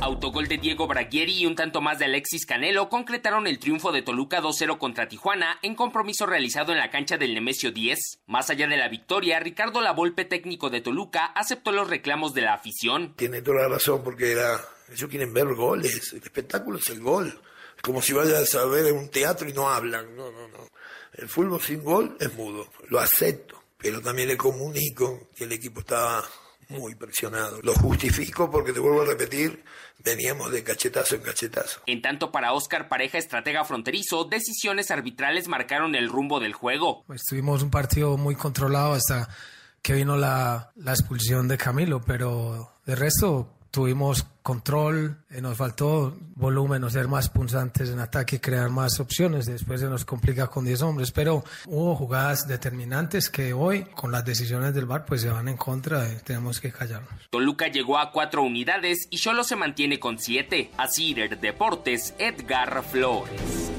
Autogol de Diego Braguieri y un tanto más de Alexis Canelo concretaron el triunfo de Toluca 2-0 contra Tijuana en compromiso realizado en la cancha del Nemesio 10. Más allá de la victoria, Ricardo Lavolpe, técnico de Toluca, aceptó los reclamos de la afición. Tiene toda la razón porque ellos quieren ver goles, el espectáculo es el gol. Como si vayas a ver un teatro y no hablan. No, no, no. El fútbol sin gol es mudo, lo acepto, pero también le comunico que el equipo estaba muy presionado. Lo justifico porque te vuelvo a repetir, veníamos de cachetazo en cachetazo. En tanto para Oscar Pareja, estratega fronterizo, decisiones arbitrales marcaron el rumbo del juego. Pues tuvimos un partido muy controlado hasta que vino la, la expulsión de Camilo, pero de resto tuvimos control, eh, nos faltó volumen, ser más punzantes en ataque, crear más opciones. Después se nos complica con 10 hombres, pero hubo jugadas determinantes que hoy, con las decisiones del VAR, pues se van en contra. y tenemos que callarnos. Toluca llegó a cuatro unidades y solo se mantiene con siete. Así Deportes, Edgar Flores.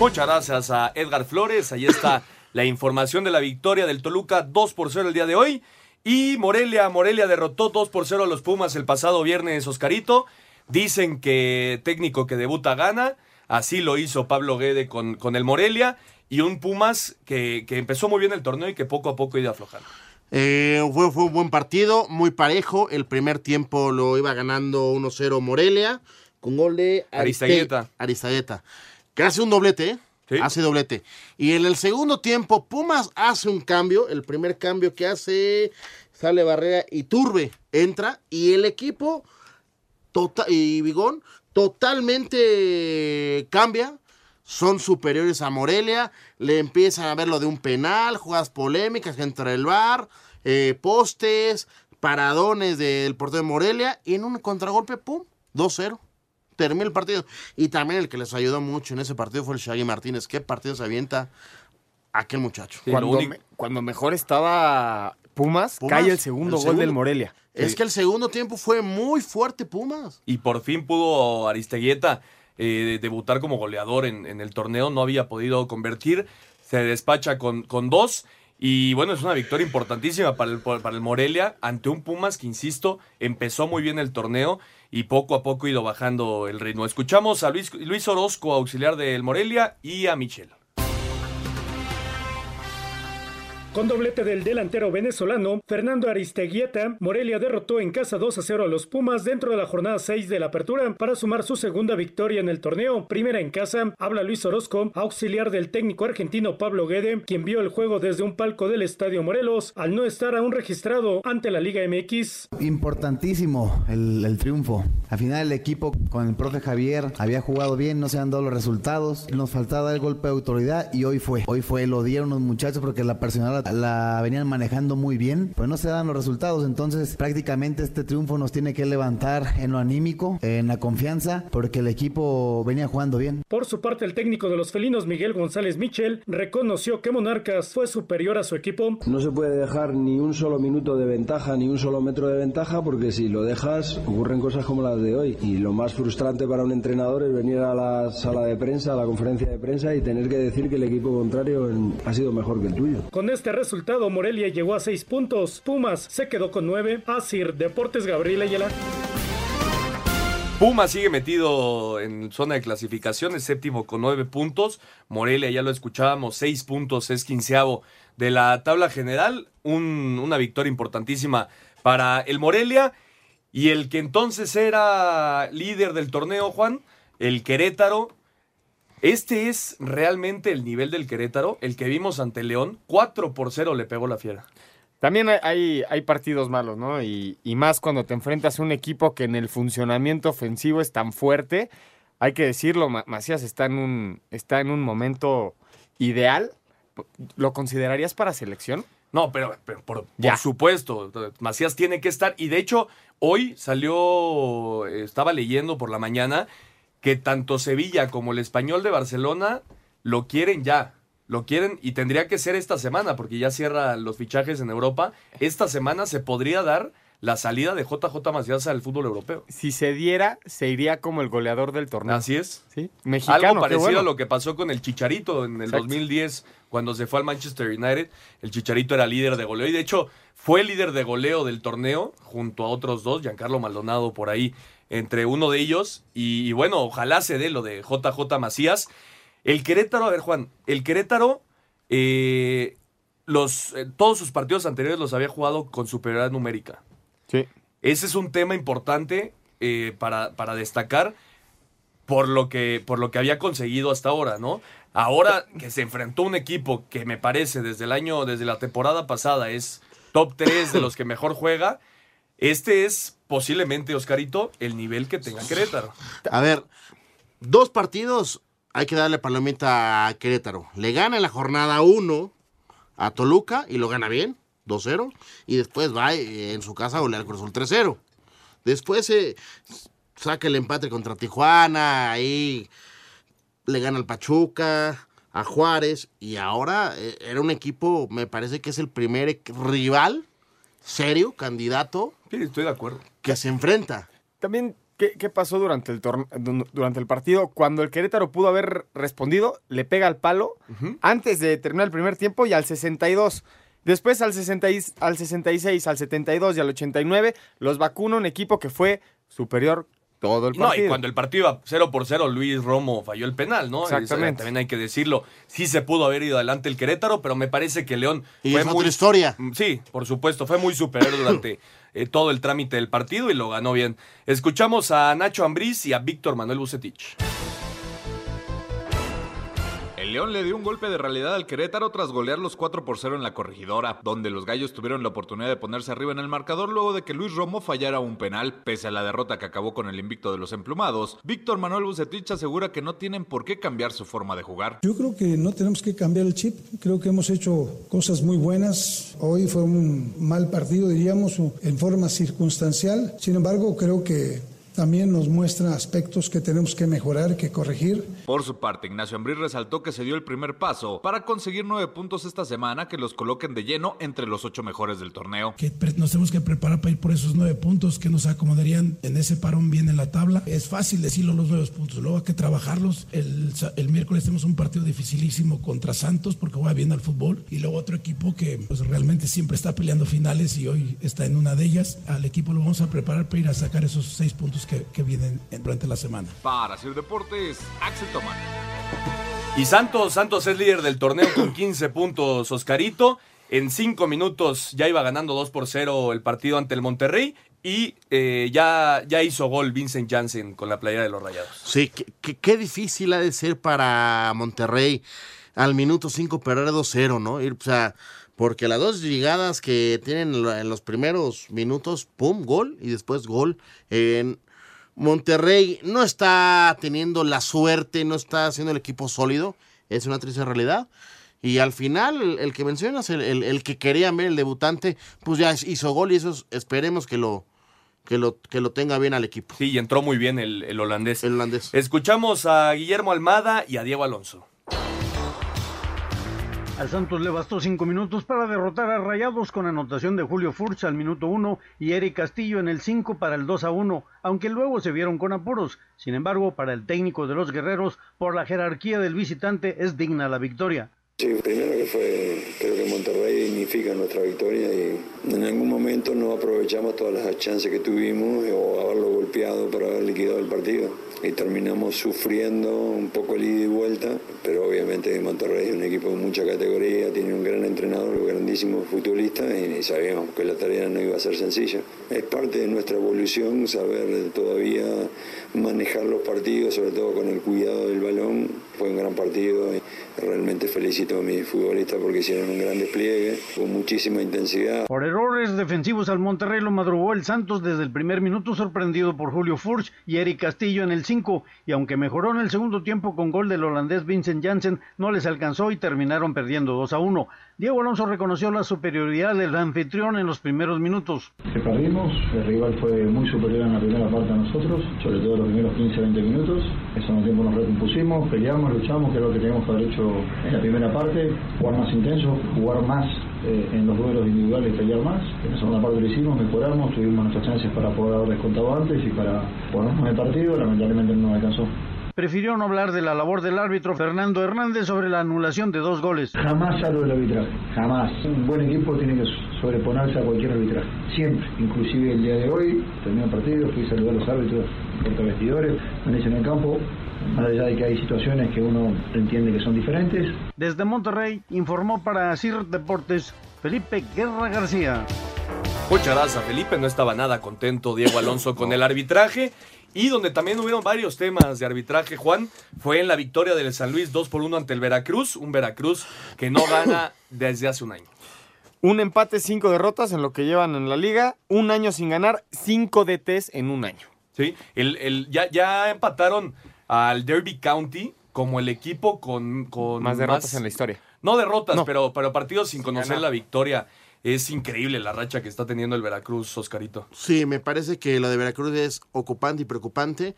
Muchas gracias a Edgar Flores. Ahí está la información de la victoria del Toluca 2 por 0 el día de hoy. Y Morelia, Morelia derrotó 2 por 0 a los Pumas el pasado viernes, Oscarito. Dicen que técnico que debuta gana. Así lo hizo Pablo Guede con, con el Morelia. Y un Pumas que, empezó muy bien el torneo y que poco a poco iba aflojando. Eh, fue, fue, un buen partido, muy parejo. El primer tiempo lo iba ganando 1-0 Morelia con gol de Aristagueta. Aristagueta. Que hace un doblete, ¿eh? Hace doblete. Y en el segundo tiempo, Pumas hace un cambio. El primer cambio que hace, sale Barrera y Turbe entra. Y el equipo tota-, y Bigón totalmente cambia. Son superiores a Morelia. Le empiezan a ver lo de un penal, jugadas polémicas entre el bar, eh, postes, paradones del portero de Morelia. Y en un contragolpe, ¡pum! 2-0 termina el partido. Y también el que les ayudó mucho en ese partido fue el Shaggy Martínez. ¿Qué partido se avienta aquel muchacho? cuando, mejor estaba Pumas, cae el segundo gol del Morelia. Es que el segundo tiempo fue muy fuerte Pumas. Y por fin pudo Aristeguieta eh, debutar como goleador en, el torneo. No había podido convertir. Se despacha con, con dos. Y bueno, es una victoria importantísima para el, para el Morelia ante un Pumas que, insisto, empezó muy bien el torneo y poco a poco ido bajando el ritmo. Escuchamos a Luis, Luis Orozco, auxiliar del Morelia, y a Michel. Con doblete del delantero venezolano Fernando Aristeguieta, Morelia derrotó en casa 2 a 0 a los Pumas dentro de la jornada 6 de la apertura para sumar su segunda victoria en el torneo. Primera en casa, habla Luis Orozco, auxiliar del técnico argentino Pablo Guede, quien vio el juego desde un palco del Estadio Morelos al no estar aún registrado ante la Liga MX. Importantísimo el, el triunfo. Al final el equipo con el profe Javier había jugado bien, no se han dado los resultados, nos faltaba el golpe de autoridad y hoy fue. Hoy fue, lo dieron los muchachos porque la personal la venían manejando muy bien, pero no se dan los resultados. Entonces, prácticamente este triunfo nos tiene que levantar en lo anímico, en la confianza, porque el equipo venía jugando bien. Por su parte, el técnico de los felinos, Miguel González Michel, reconoció que Monarcas fue superior a su equipo. No se puede dejar ni un solo minuto de ventaja, ni un solo metro de ventaja, porque si lo dejas, ocurren cosas como las de hoy. Y lo más frustrante para un entrenador es venir a la sala de prensa, a la conferencia de prensa y tener que decir que el equipo contrario ha sido mejor que el tuyo. Con este resultado, Morelia llegó a seis puntos. Pumas se quedó con nueve. Asir Deportes Gabriel Ayala. Puma sigue metido en zona de clasificación, es séptimo con nueve puntos. Morelia, ya lo escuchábamos, seis puntos, es quinceavo de la tabla general. Un- una victoria importantísima para el Morelia. Y el que entonces era líder del torneo, Juan, el Querétaro. Este es realmente el nivel del Querétaro, el que vimos ante León. 4 por 0 le pegó la fiera. También hay- hay, partidos malos, ¿no? Y, y más cuando te enfrentas a un equipo que en el funcionamiento ofensivo es tan fuerte. Hay que decirlo, Ma- Macías está en un, está en un momento ideal. ¿Lo considerarías para selección? No, pero, pero por, por supuesto, Macías tiene que estar. Y de hecho, hoy salió, estaba leyendo por la mañana, que tanto Sevilla como el español de Barcelona lo quieren ya. Lo quieren y tendría que ser esta semana, porque ya cierra los fichajes en Europa. Esta semana se podría dar la salida de JJ Macías al fútbol europeo. Si se diera, se iría como el goleador del torneo. Así es. Sí, mexicano. Algo parecido bueno. a lo que pasó con el Chicharito en el Exacto. 2010, cuando se fue al Manchester United. El Chicharito era líder de goleo y de hecho fue líder de goleo del torneo junto a otros dos, Giancarlo Maldonado por ahí, entre uno de ellos. Y, y bueno, ojalá se dé lo de JJ Macías. El Querétaro, a ver Juan, el Querétaro, eh, los, eh, todos sus partidos anteriores los había jugado con superioridad numérica. Sí. Ese es un tema importante eh, para, para destacar por lo, que, por lo que había conseguido hasta ahora, ¿no? Ahora que se enfrentó a un equipo que me parece desde el año, desde la temporada pasada, es top 3 de los que mejor juega, este es posiblemente, Oscarito, el nivel que tenga Querétaro. A ver, dos partidos hay que darle palomita a Querétaro. Le gana en la jornada 1 a Toluca y lo gana bien, 2-0. Y después va eh, en su casa a golear Cruz Azul 3-0. Después eh, saca el empate contra Tijuana, ahí le gana al Pachuca, a Juárez. Y ahora eh, era un equipo, me parece que es el primer rival serio, candidato. Sí, estoy de acuerdo. Que se enfrenta. También, ¿qué, qué pasó durante el, durante el partido? Cuando el Querétaro pudo haber respondido, le pega al palo antes de terminar el primer tiempo y al 62. Después al, 60 y- al 66, al 72 y al 89, los vacuna un equipo que fue superior todo el No, partido. y cuando el partido iba 0 por 0, Luis Romo falló el penal, ¿no? Exactamente. Esa- También hay que decirlo. Sí se pudo haber ido adelante el Querétaro, pero me parece que León Y fue es muy... otra historia. Mm, Sí, por supuesto, fue muy superior durante eh, todo el trámite del partido y lo ganó bien. Escuchamos a Nacho Ambriz y a Víctor Manuel Bucetich. León le dio un golpe de realidad al Querétaro tras golear los 4 por 0 en la corregidora, donde los gallos tuvieron la oportunidad de ponerse arriba en el marcador luego de que Luis Romo fallara un penal. Pese a la derrota que acabó con el invicto de los emplumados, Víctor Manuel Bucetich asegura que no tienen por qué cambiar su forma de jugar. Yo creo que no tenemos que cambiar el chip. Creo que hemos hecho cosas muy buenas. Hoy fue un mal partido, diríamos, en forma circunstancial. Sin embargo, creo que también nos muestra aspectos que tenemos que mejorar, que corregir. Por su parte, Ignacio Ambriz resaltó que se dio el primer paso para conseguir nueve puntos esta semana que los coloquen de lleno entre los ocho mejores del torneo. que nos tenemos que preparar para ir por esos nueve puntos que nos acomodarían en ese parón bien en la tabla. Es fácil decirlo los nueve puntos, luego hay que trabajarlos. El, miércoles tenemos un partido dificilísimo contra Santos porque juega bien al fútbol y luego otro equipo que pues, realmente siempre está peleando finales y hoy está en una de ellas. Al equipo lo vamos a preparar para ir a sacar esos seis puntos que, que vienen durante la semana. Para hacer deportes, Axel Tomás. Y Santos, Santos es líder del torneo con 15 puntos, Oscarito. En 5 minutos ya iba ganando 2 por 0 el partido ante el Monterrey. Y eh, ya, ya hizo gol Vincent Janssen con la playera de los Rayados. Sí, qué, qué- qué difícil ha de ser para Monterrey al minuto 5 perder 2-0, ¿no? Ir, o sea, porque las dos llegadas que tienen en los primeros minutos, pum, gol y después gol. En Monterrey no está teniendo la suerte, no está siendo el equipo sólido, es una triste realidad. Y al final, el, el que mencionas, el, el- el que quería ver, el debutante, pues ya hizo gol y eso es- esperemos que lo, que lo, que lo tenga bien al equipo. Sí, y entró muy bien el, el holandés. El holandés. Escuchamos a Guillermo Almada y a Diego Alonso. Al Santos le bastó cinco minutos para derrotar a Rayados con anotación de Julio Furch al minuto 1 y Eric Castillo en el 5 para el 2 a 1, aunque luego se vieron con apuros. Sin embargo, para el técnico de los guerreros, por la jerarquía del visitante, es digna la victoria. Sí, primero que fue, creo que Monterrey dignifica nuestra victoria y en algún momento no aprovechamos todas las chances que tuvimos o haberlo golpeado para haber liquidado el partido y terminamos sufriendo un poco el ida y vuelta, pero obviamente Monterrey es un equipo de mucha categoría, tiene un gran entrenador, un grandísimo futbolista y sabíamos que la tarea no iba a ser sencilla. Es parte de nuestra evolución saber todavía manejar los partidos, sobre todo con el cuidado del balón. Fue un gran partido y realmente felicito a porque hicieron un gran despliegue con muchísima intensidad. Por errores defensivos al Monterrey lo madrugó el Santos desde el primer minuto sorprendido por Julio Furch y Eric Castillo en el 5 y aunque mejoró en el segundo tiempo con gol del holandés Vincent Janssen no les alcanzó y terminaron perdiendo 2 a 1. Diego Alonso reconoció la superioridad del anfitrión en los primeros minutos. perdimos, el rival fue muy superior en la primera parte a nosotros, sobre todo los primeros 15-20 minutos. En ese tiempo nos recompusimos, peleamos, luchamos, que es lo que teníamos que haber hecho en la primera parte, jugar más intenso, jugar más eh, en los duelos individuales pelear más. En la segunda parte lo hicimos, mejoramos, tuvimos nuestras chances para poder haber descontado antes y para ponernos en el partido, lamentablemente no alcanzó. Prefirió no hablar de la labor del árbitro Fernando Hernández sobre la anulación de dos goles. Jamás hablo del arbitraje, jamás. Un buen equipo tiene que sobreponerse a cualquier arbitraje, siempre. Inclusive el día de hoy, terminé el partido, fui a saludar a los árbitros, por vestidores, me en el campo, más allá de que hay situaciones que uno entiende que son diferentes. Desde Monterrey informó para CIR Deportes Felipe Guerra García. Muchas gracias, Felipe. No estaba nada contento Diego Alonso con el arbitraje. Y donde también hubieron varios temas de arbitraje, Juan, fue en la victoria del San Luis 2 por 1 ante el Veracruz. Un Veracruz que no gana desde hace un año. Un empate, cinco derrotas en lo que llevan en la liga. Un año sin ganar, cinco DTs en un año. Sí, el, el- ya, ya empataron al Derby County como el equipo con, con Más derrotas en la historia. No derrotas, No. Pero, pero partidos sin conocer ganar. la victoria. Es increíble la racha que está teniendo el Veracruz, Oscarito. Sí, me parece que lo de Veracruz es ocupante y preocupante.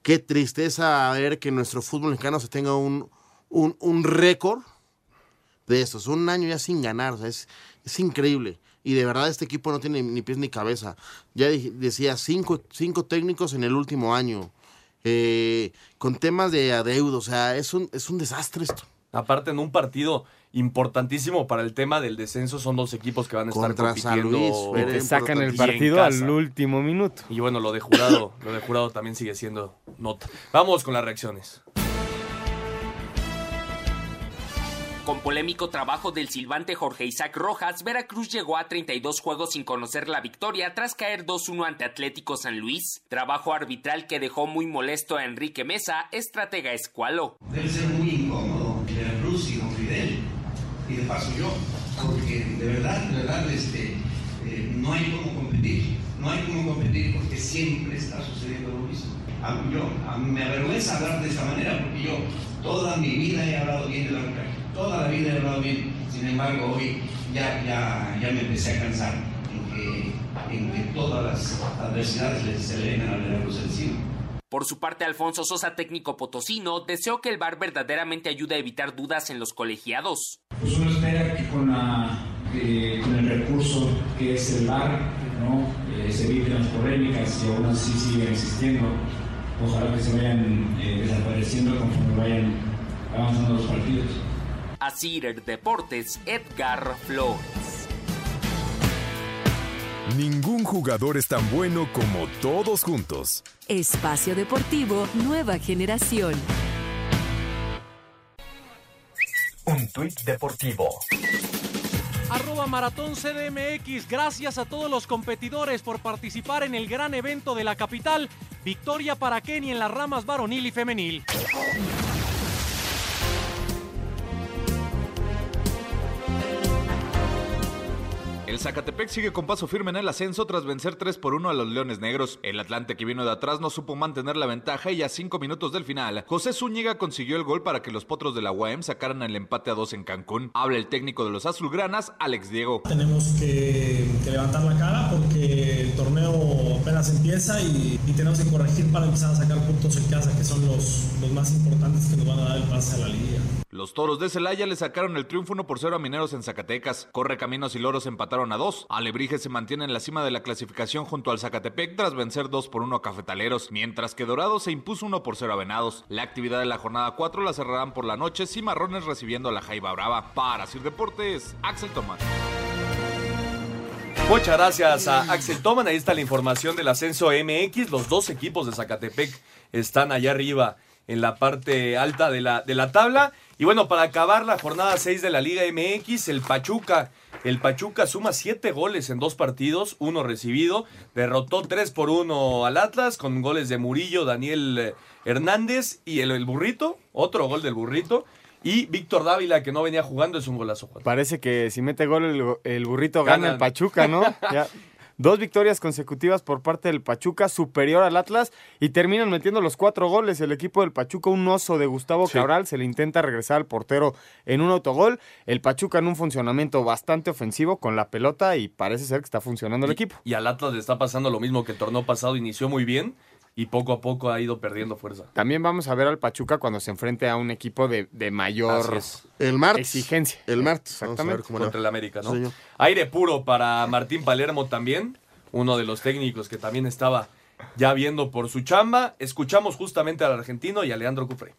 Qué tristeza ver que nuestro fútbol mexicano se tenga un, un, un récord de estos. Un año ya sin ganar. o sea, es, es increíble. Y de verdad este equipo no tiene ni pies ni cabeza. Ya decía, cinco, cinco técnicos en el último año. Eh, con temas de adeudo. O sea, es un, es un desastre esto. Aparte, en un partido importantísimo para el tema del descenso, son dos equipos que van a estar Contra San compitiendo. Luis, Y te sacan el partido al último minuto. Y bueno, lo de jurado, lo de jurado también sigue siendo nota. Vamos con las reacciones. Con polémico trabajo del silbante Jorge Isaac Rojas, Veracruz llegó a 32 juegos sin conocer la victoria tras caer 2-1 ante Atlético San Luis. Trabajo arbitral que dejó muy molesto a Enrique Mesa, estratega escualo. Debe ser muy incómodo paso yo, porque de verdad, de verdad, este, eh, no hay cómo competir, no hay cómo competir porque siempre está sucediendo lo mismo. A- yo, a- me avergüenza hablar de esa manera porque yo toda mi vida he hablado bien del arbitraje, toda la vida he hablado bien, sin embargo hoy ya, ya, ya me empecé a cansar en que, en que todas las adversidades se le vengan a Veracruz encima. Por su parte, Alfonso Sosa, técnico potosino, deseó que el VAR verdaderamente ayude a evitar dudas en los colegiados. Pues uno espera que con, la, eh, con el recurso que es el VAR, ¿no? Eh, se eviten las polémicas y aún así siguen existiendo. Ojalá que se vayan eh, desapareciendo conforme vayan avanzando los partidos. Así Deportes, Edgar Flores. Ningún jugador es tan bueno como todos juntos. Espacio Deportivo Nueva Generación. Un tuit deportivo. Arroba Maratón CDMX. Gracias a todos los competidores por participar en el gran evento de la capital. Victoria para Kenny en las ramas varonil y femenil. El Zacatepec sigue con paso firme en el ascenso tras vencer 3 por 1 a los Leones Negros. El Atlante que vino de atrás no supo mantener la ventaja y a 5 minutos del final, José Zúñiga consiguió el gol para que los potros de la UAM sacaran el empate a 2 en Cancún. Habla el técnico de los azulgranas, Alex Diego. Tenemos que, levantar la cara porque el torneo apenas empieza y, y, tenemos que corregir para empezar a sacar puntos en casa, que son los, los más importantes que nos van a dar el pase a la liga. Los toros de Celaya le sacaron el triunfo 1 por 0 a Mineros en Zacatecas. Corre Caminos y Loros empataron a 2. Alebrije se mantiene en la cima de la clasificación junto al Zacatepec tras vencer 2 por 1 a Cafetaleros, mientras que Dorado se impuso 1 por 0 a Venados. La actividad de la jornada 4 la cerrarán por la noche, Cimarrones recibiendo a la Jaiba Brava. Para Sir Deportes, Axel Tomás. Muchas gracias a Axel Toman. Ahí está la información del ascenso MX. Los dos equipos de Zacatepec están allá arriba en la parte alta de la, de la tabla. Y bueno, para acabar la jornada 6 de la Liga MX, el Pachuca. El Pachuca suma 7 goles en dos partidos, uno recibido. Derrotó 3 por 1 al Atlas con goles de Murillo, Daniel Hernández y el, el Burrito. Otro gol del Burrito. Y Víctor Dávila, que no venía jugando, es un golazo. Parece que si mete gol el, el Burrito gana Ganan. el Pachuca, ¿no? Ya. Dos victorias consecutivas por parte del Pachuca, superior al Atlas, y terminan metiendo los cuatro goles. El equipo del Pachuca, un oso de Gustavo Sí. Cabral, se le intenta regresar al portero en un autogol. El Pachuca en un funcionamiento bastante ofensivo con la pelota y parece ser que está funcionando el equipo. Y al Atlas le está pasando lo mismo que el torneo pasado, inició muy bien y poco a poco ha ido perdiendo fuerza. También vamos a ver al Pachuca cuando se enfrente a un equipo de, de mayor. El martes. exigencia. El martes. Vamos a ver Exactamente. cómo va. contra el América, ¿no? Sí. Aire puro para Martín Palermo también, uno de los técnicos que también estaba ya viendo por su chamba. Escuchamos justamente al argentino y a Leandro Cufré.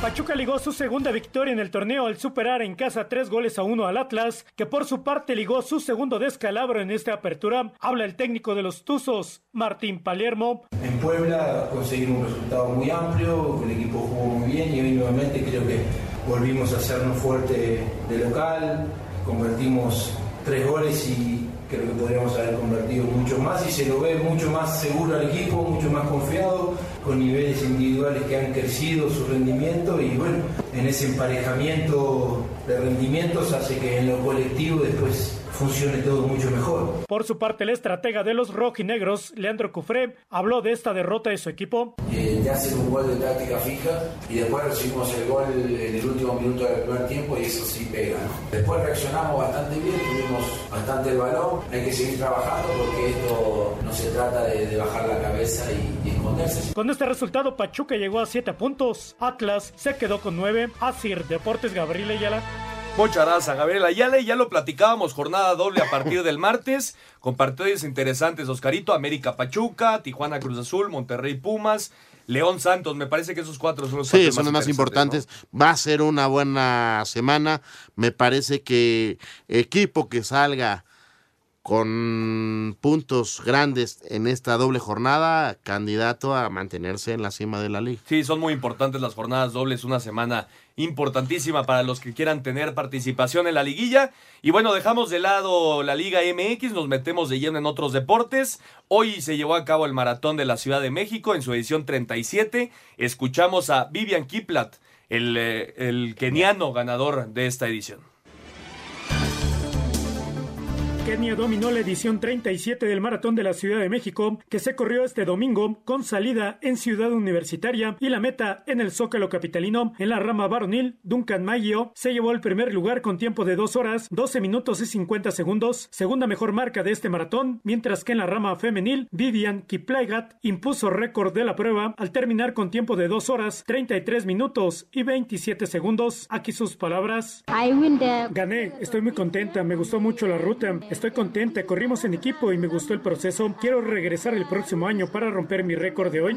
Pachuca ligó su segunda victoria en el torneo al superar en casa tres goles a uno al Atlas, que por su parte ligó su segundo descalabro en esta apertura. Habla el técnico de los Tuzos, Martín Palermo. En Puebla conseguimos un resultado muy amplio, el equipo jugó muy bien y hoy nuevamente creo que volvimos a hacernos fuerte de local, convertimos tres goles y creo que podríamos haber convertido mucho más y se lo ve mucho más seguro al equipo, mucho más confiado, con niveles individuales que han crecido su rendimiento y bueno, en ese emparejamiento de rendimientos hace que en lo colectivo después funcione todo mucho mejor. Por su parte, el estratega de los rojinegros, Leandro Cufré, habló de esta derrota de su equipo. eh, te hacen un gol de táctica fija y después recibimos el gol en el último minuto del primer tiempo y eso sí pega. ¿no? Después reaccionamos bastante bien, tuvimos bastante el balón, hay que seguir trabajando porque esto no se trata de, de bajar la cabeza y, y esconderse. Con este resultado, Pachuca llegó a siete puntos. Atlas se quedó con nueve. Asir Deportes Gabriel Ayala. Muchas gracias, Gabriel Ayala. Y ya lo platicábamos, jornada doble a partir del martes, con partidos interesantes, Oscarito, América Pachuca, Tijuana Cruz Azul, Monterrey Pumas, León Santos. Me parece que esos cuatro son los Sí, son los más importantes. Va a ser una buena semana. Me parece que equipo que salga con puntos grandes en esta doble jornada, candidato a mantenerse en la cima de la liga. Sí, son muy importantes las jornadas dobles, una semana importantísima para los que quieran tener participación en la liguilla. Y bueno, dejamos de lado la Liga MX, nos metemos de lleno en otros deportes. Hoy se llevó a cabo el Maratón de la Ciudad de México en su edición 37. Escuchamos a Vivian Kiplat, el, eh, el keniano ganador de esta edición. Kenia dominó la edición 37 del Maratón de la Ciudad de México, que se corrió este domingo con salida en Ciudad Universitaria y la meta en el Zócalo Capitalino. En la rama varonil, Duncan Maggio se llevó el primer lugar con tiempo de 2 horas, 12 minutos y 50 segundos, segunda mejor marca de este maratón, mientras que en la rama femenil, Vivian Kiplaigat impuso récord de la prueba al terminar con tiempo de 2 horas, 33 minutos y 27 segundos. Aquí sus palabras. Gané, estoy muy contenta, me gustó mucho la ruta. Estoy contenta, corrimos en equipo y me gustó el proceso. Quiero regresar el próximo año para romper mi récord de hoy.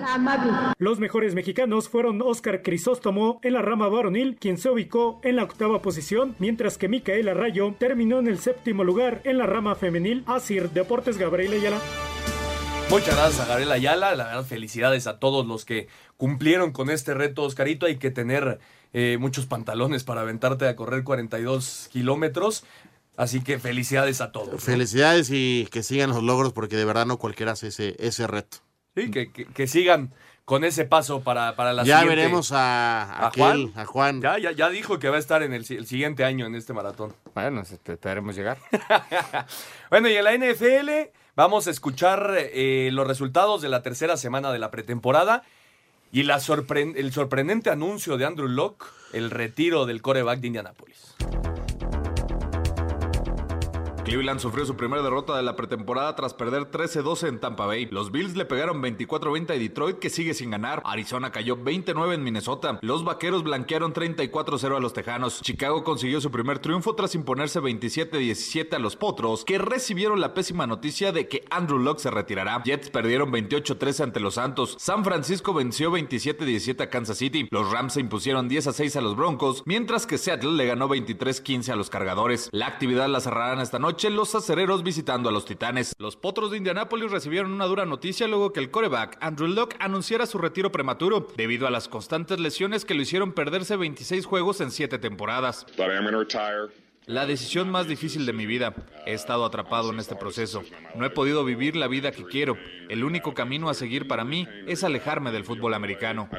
Los mejores mexicanos fueron Oscar Crisóstomo en la rama varonil, quien se ubicó en la octava posición, mientras que Micaela Rayo terminó en el séptimo lugar en la rama femenil. Asir Deportes Gabriel Ayala. Muchas gracias a Gabriel Ayala. La verdad, felicidades a todos los que cumplieron con este reto, Oscarito. Hay que tener eh, muchos pantalones para aventarte a correr 42 kilómetros. Así que felicidades a todos. ¿no? Felicidades y que sigan los logros porque de verdad no cualquiera hace ese, ese reto. Sí, que, que- que sigan con ese paso para, para la ya siguiente. veremos a, ¿A aquel, Juan? a Juan. Ya, ya, ya dijo que va a estar en el, si- el siguiente año en este maratón. Bueno, esperemos llegar. Bueno, y en la NFL vamos a escuchar eh, los resultados de la tercera semana de la pretemporada y la sorpre- el sorprendente anuncio de Andrew Locke, el retiro del coreback de Indianapolis. Cleveland sufrió su primera derrota de la pretemporada tras perder 13-12 en Tampa Bay. Los Bills le pegaron 24-20 a Detroit que sigue sin ganar. Arizona cayó 29 en Minnesota. Los Vaqueros blanquearon 34-0 a los Tejanos. Chicago consiguió su primer triunfo tras imponerse 27-17 a los Potros que recibieron la pésima noticia de que Andrew Locke se retirará. Jets perdieron 28-13 ante los Santos. San Francisco venció 27-17 a Kansas City. Los Rams se impusieron 10-6 a los Broncos, mientras que Seattle le ganó 23-15 a los Cargadores. La actividad la cerrarán esta noche los acereros visitando a los Titanes. Los Potros de Indianápolis recibieron una dura noticia luego que el coreback Andrew Locke anunciara su retiro prematuro debido a las constantes lesiones que lo hicieron perderse 26 juegos en 7 temporadas. La decisión más difícil de mi vida. He estado atrapado en este proceso. No he podido vivir la vida que quiero. El único camino a seguir para mí es alejarme del fútbol americano.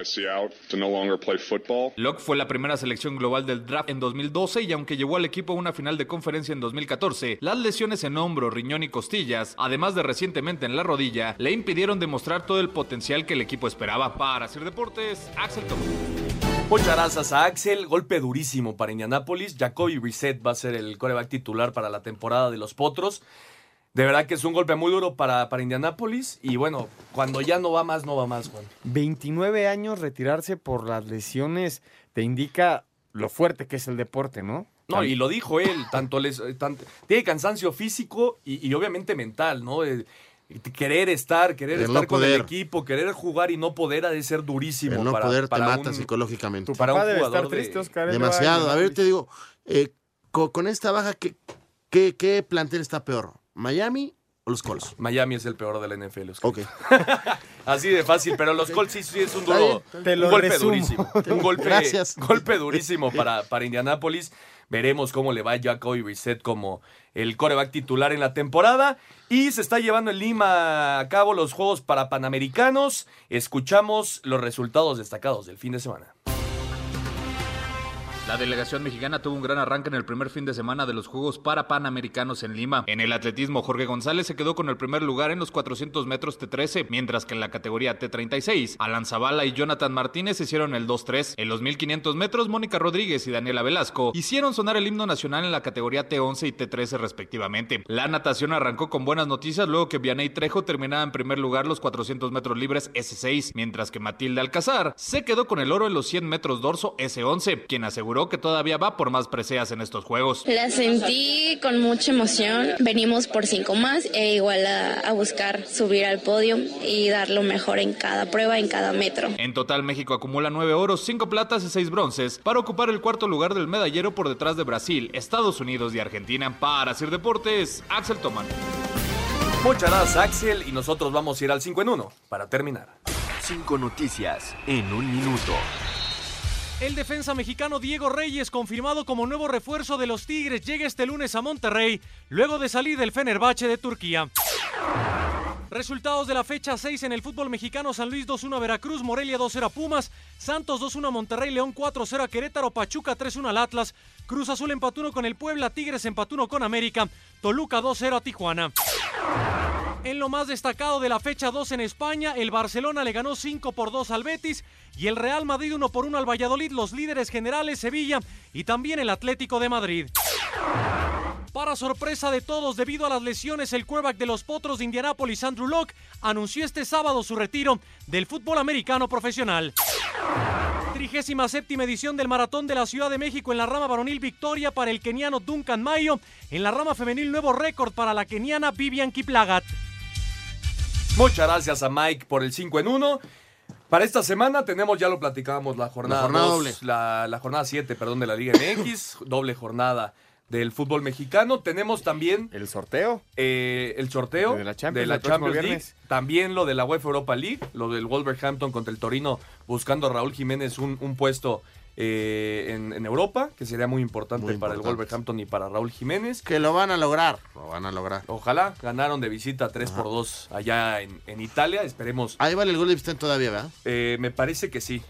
Locke fue la primera selección global del draft en 2012 y aunque llevó al equipo a una final de conferencia en 2014, las lesiones en hombro, riñón y costillas, además de recientemente en la rodilla, le impidieron demostrar todo el potencial que el equipo esperaba. Para hacer deportes, Axel Tomás. Muchas gracias a Axel. Golpe durísimo para Indianapolis. Jacoby Brissett va a ser el coreback titular para la temporada de los Potros. De verdad que es un golpe muy duro para, para Indianapolis. Y bueno, cuando ya no va más, no va más, Juan. 29 años retirarse por las lesiones te indica lo fuerte que es el deporte, ¿no? No, y lo dijo él, tanto les, eh, tiene cansancio físico y, y obviamente mental, ¿no? Eh, querer estar, querer El estar no con el equipo, querer jugar y no poder ha de ser durísimo. El no para, poder te mata un- psicológicamente. para un jugador de- Demasiado. A ver, te digo, eh, co- con, esta baja, ¿qué, qué, qué plantel está peor? ¿Miami o los Colts? Miami es el peor de la NFL. Oscar. Ok. Así de fácil, pero los Colts sí, sí es un duro, un golpe resumo. durísimo. Un golpe, Gracias. golpe durísimo para, para Indianapolis. Veremos cómo le va Jacoby Brissett como el coreback titular en la temporada. Y se está llevando en Lima a cabo los Juegos para Panamericanos. Escuchamos los resultados destacados del fin de semana. La delegación mexicana tuvo un gran arranque en el primer fin de semana de los Juegos para Panamericanos en Lima. En el atletismo, Jorge González se quedó con el primer lugar en los 400 metros T13, mientras que en la categoría T36, Alan Zavala y Jonathan Martínez hicieron el 2-3. En los 1500 metros, Mónica Rodríguez y Daniela Velasco hicieron sonar el himno nacional en la categoría T11 y T13 respectivamente. La natación arrancó con buenas noticias luego que Vianey Trejo terminaba en primer lugar los 400 metros libres S6, mientras que Matilde Alcazar se quedó con el oro en los 100 metros dorso S11, quien aseguró que todavía va por más preseas en estos juegos. La sentí con mucha emoción. Venimos por cinco más e igual a, a buscar subir al podio y dar lo mejor en cada prueba, en cada metro. En total, México acumula 9 oros, 5 platas y 6 bronces para ocupar el cuarto lugar del medallero por detrás de Brasil, Estados Unidos y Argentina. Para hacer deportes, Axel Toman. Muchas gracias, Axel. Y nosotros vamos a ir al 5 en 1 para terminar. Cinco noticias en un minuto. El defensa mexicano Diego Reyes, confirmado como nuevo refuerzo de los Tigres, llega este lunes a Monterrey, luego de salir del Fenerbahce de Turquía. Resultados de la fecha 6 en el fútbol mexicano: San Luis 2-1 a Veracruz, Morelia 2-0 a Pumas, Santos 2-1 a Monterrey, León 4-0 a Querétaro, Pachuca 3-1 al Atlas, Cruz Azul empató 1 con el Puebla, Tigres empató 1 con América, Toluca 2-0 a Tijuana. En lo más destacado de la fecha 2 en España, el Barcelona le ganó 5 por 2 al Betis y el Real Madrid 1 por 1 al Valladolid, los líderes generales Sevilla y también el Atlético de Madrid. Para sorpresa de todos, debido a las lesiones, el quarterback de los Potros de Indianápolis, Andrew Locke, anunció este sábado su retiro del fútbol americano profesional. Trigésima séptima edición del Maratón de la Ciudad de México en la rama varonil victoria para el keniano Duncan Mayo. En la rama femenil nuevo récord para la keniana Vivian Kiplagat. Muchas gracias a Mike por el 5 en 1. Para esta semana tenemos, ya lo platicábamos, la jornada, La jornada dos, doble. La, la jornada 7, perdón, de la Liga MX, doble jornada del fútbol mexicano. Tenemos también el sorteo. el sorteo De la Champions, de la el próximo Champions League. viernes. También lo de la UEFA Europa League, lo del Wolverhampton contra el Torino, buscando a Raúl Jiménez un, un puesto eh, en, en Europa, que sería muy importante Muy para el. Wolverhampton y para Raúl Jiménez. Que lo van a lograr, lo van a lograr. Ojalá ganaron de visita 3 por 2 allá en, en Italia. Esperemos. Ahí vale el gol de todavía, ¿verdad? Eh, me parece que sí.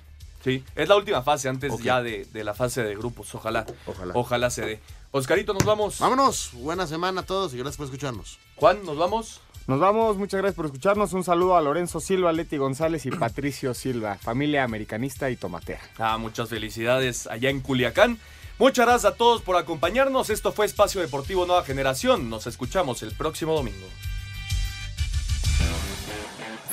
Sí, es la última fase antes ya de, de la fase de grupos. Ojalá. Ojalá. Ojalá se dé. Oscarito, nos vamos. Vámonos. Buena semana a todos y gracias por escucharnos. Juan, nos vamos. Nos vamos, muchas gracias por escucharnos. Un saludo a Lorenzo Silva, Leti González y Patricio Silva, familia americanista y tomatea. Ah, muchas felicidades allá en Culiacán. Muchas gracias a todos por acompañarnos. Esto fue Espacio Deportivo Nueva Generación. Nos escuchamos el próximo domingo.